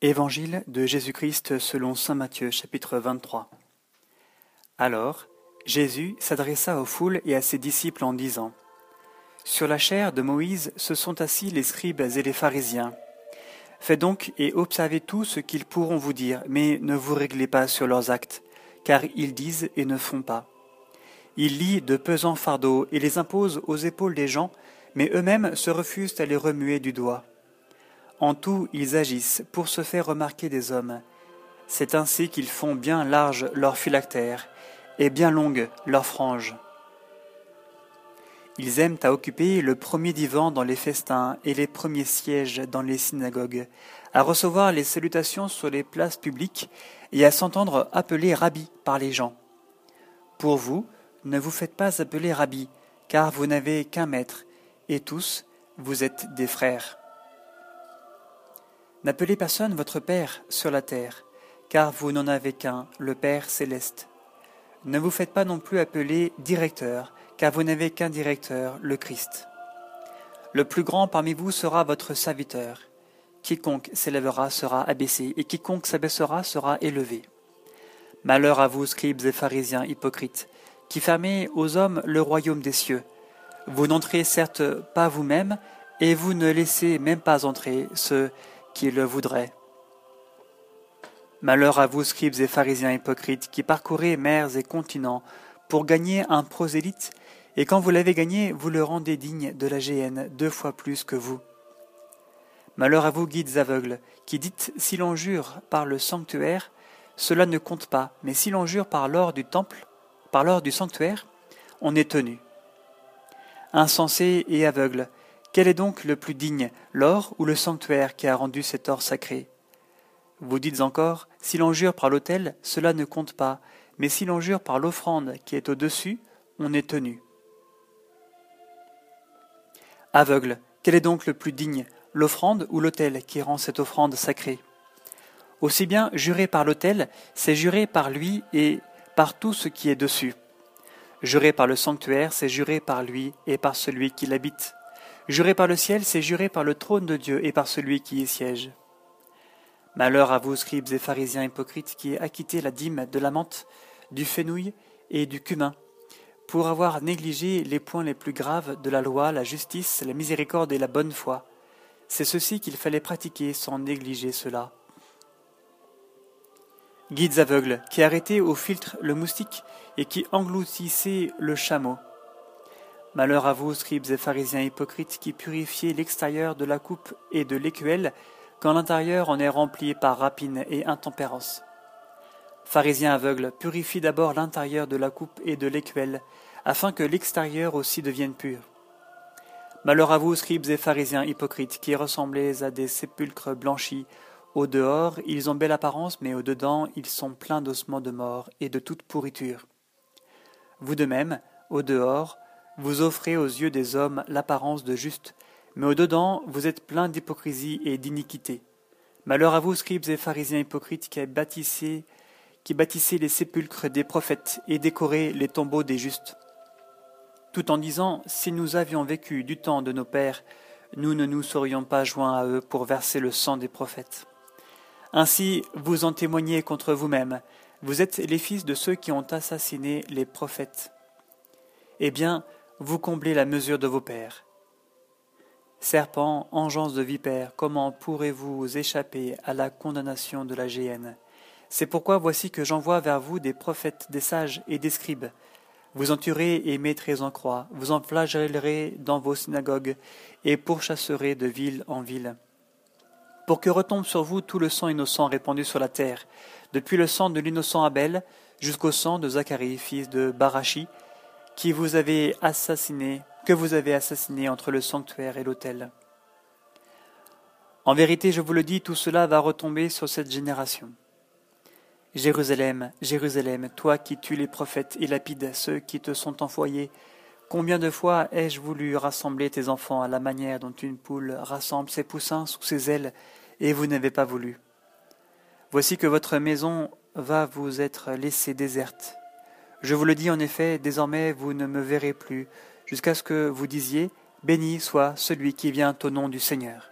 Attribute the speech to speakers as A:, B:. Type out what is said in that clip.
A: Évangile de Jésus-Christ selon Saint Matthieu chapitre 23 Alors Jésus s'adressa aux foules et à ses disciples en disant Sur la chair de Moïse se sont assis les scribes et les pharisiens. Faites donc et observez tout ce qu'ils pourront vous dire, mais ne vous réglez pas sur leurs actes, car ils disent et ne font pas. Ils lient de pesants fardeaux et les imposent aux épaules des gens, mais eux-mêmes se refusent à les remuer du doigt. En tout, ils agissent pour se faire remarquer des hommes. C'est ainsi qu'ils font bien large leur phylactère et bien longue leur frange. Ils aiment à occuper le premier divan dans les festins et les premiers sièges dans les synagogues, à recevoir les salutations sur les places publiques et à s'entendre appeler rabbi par les gens. Pour vous, ne vous faites pas appeler rabbi, car vous n'avez qu'un maître, et tous, vous êtes des frères. N'appelez personne votre Père sur la terre, car vous n'en avez qu'un, le Père céleste. Ne vous faites pas non plus appeler directeur, car vous n'avez qu'un directeur, le Christ. Le plus grand parmi vous sera votre serviteur. Quiconque s'élèvera sera abaissé, et quiconque s'abaissera sera élevé. Malheur à vous, scribes et pharisiens hypocrites, qui fermez aux hommes le royaume des cieux. Vous n'entrez certes pas vous-même, et vous ne laissez même pas entrer ceux qui le voudrait. Malheur à vous, scribes et pharisiens hypocrites, qui parcourez mers et continents pour gagner un prosélyte, et quand vous l'avez gagné, vous le rendez digne de la géhenne deux fois plus que vous. Malheur à vous, guides aveugles, qui dites si l'on jure par le sanctuaire, cela ne compte pas, mais si l'on jure par l'or du temple, par l'or du sanctuaire, on est tenu. Insensé et aveugle, quel est donc le plus digne, l'or ou le sanctuaire qui a rendu cet or sacré? Vous dites encore, si l'on jure par l'autel, cela ne compte pas, mais si l'on jure par l'offrande qui est au-dessus, on est tenu. Aveugle, quel est donc le plus digne, l'offrande ou l'autel qui rend cette offrande sacrée? Aussi bien jurer par l'autel, c'est jurer par lui et par tout ce qui est dessus. Jurer par le sanctuaire, c'est jurer par lui et par celui qui l'habite. Jurer par le ciel, c'est jurer par le trône de Dieu et par celui qui y siège. Malheur à vous, scribes et pharisiens hypocrites, qui acquittez la dîme de la menthe, du fenouil et du cumin, pour avoir négligé les points les plus graves de la loi, la justice, la miséricorde et la bonne foi. C'est ceci qu'il fallait pratiquer sans négliger cela. Guides aveugles, qui arrêtaient au filtre le moustique et qui engloutissaient le chameau, Malheur à vous, scribes et pharisiens hypocrites, qui purifiez l'extérieur de la coupe et de l'écuelle, quand l'intérieur en est rempli par rapine et intempérance. Pharisiens aveugles, purifie d'abord l'intérieur de la coupe et de l'écuelle, afin que l'extérieur aussi devienne pur. Malheur à vous, scribes et pharisiens hypocrites, qui ressemblez à des sépulcres blanchis. Au dehors, ils ont belle apparence, mais au dedans, ils sont pleins d'ossements de mort et de toute pourriture. Vous de même, au dehors, vous offrez aux yeux des hommes l'apparence de juste, mais au-dedans vous êtes plein d'hypocrisie et d'iniquité. Malheur à vous, scribes et pharisiens hypocrites, qui bâtissez, qui bâtissez les sépulcres des prophètes et décorez les tombeaux des justes. Tout en disant, si nous avions vécu du temps de nos pères, nous ne nous serions pas joints à eux pour verser le sang des prophètes. Ainsi, vous en témoignez contre vous-même. Vous êtes les fils de ceux qui ont assassiné les prophètes. Eh bien, vous comblez la mesure de vos pères. Serpents, engeance de vipères, comment pourrez-vous échapper à la condamnation de la géhenne? C'est pourquoi voici que j'envoie vers vous des prophètes, des sages et des scribes. Vous en tuerez et mettrez en croix, vous en flagellerez dans vos synagogues et pourchasserez de ville en ville. Pour que retombe sur vous tout le sang innocent répandu sur la terre, depuis le sang de l'innocent Abel jusqu'au sang de Zacharie, fils de Barachi, qui vous avez assassiné, que vous avez assassiné entre le sanctuaire et l'autel. En vérité, je vous le dis, tout cela va retomber sur cette génération. Jérusalem, Jérusalem, toi qui tues les prophètes et lapides ceux qui te sont envoyés, combien de fois ai-je voulu rassembler tes enfants à la manière dont une poule rassemble ses poussins sous ses ailes, et vous n'avez pas voulu. Voici que votre maison va vous être laissée déserte, je vous le dis en effet, désormais vous ne me verrez plus, jusqu'à ce que vous disiez Béni soit celui qui vient au nom du Seigneur.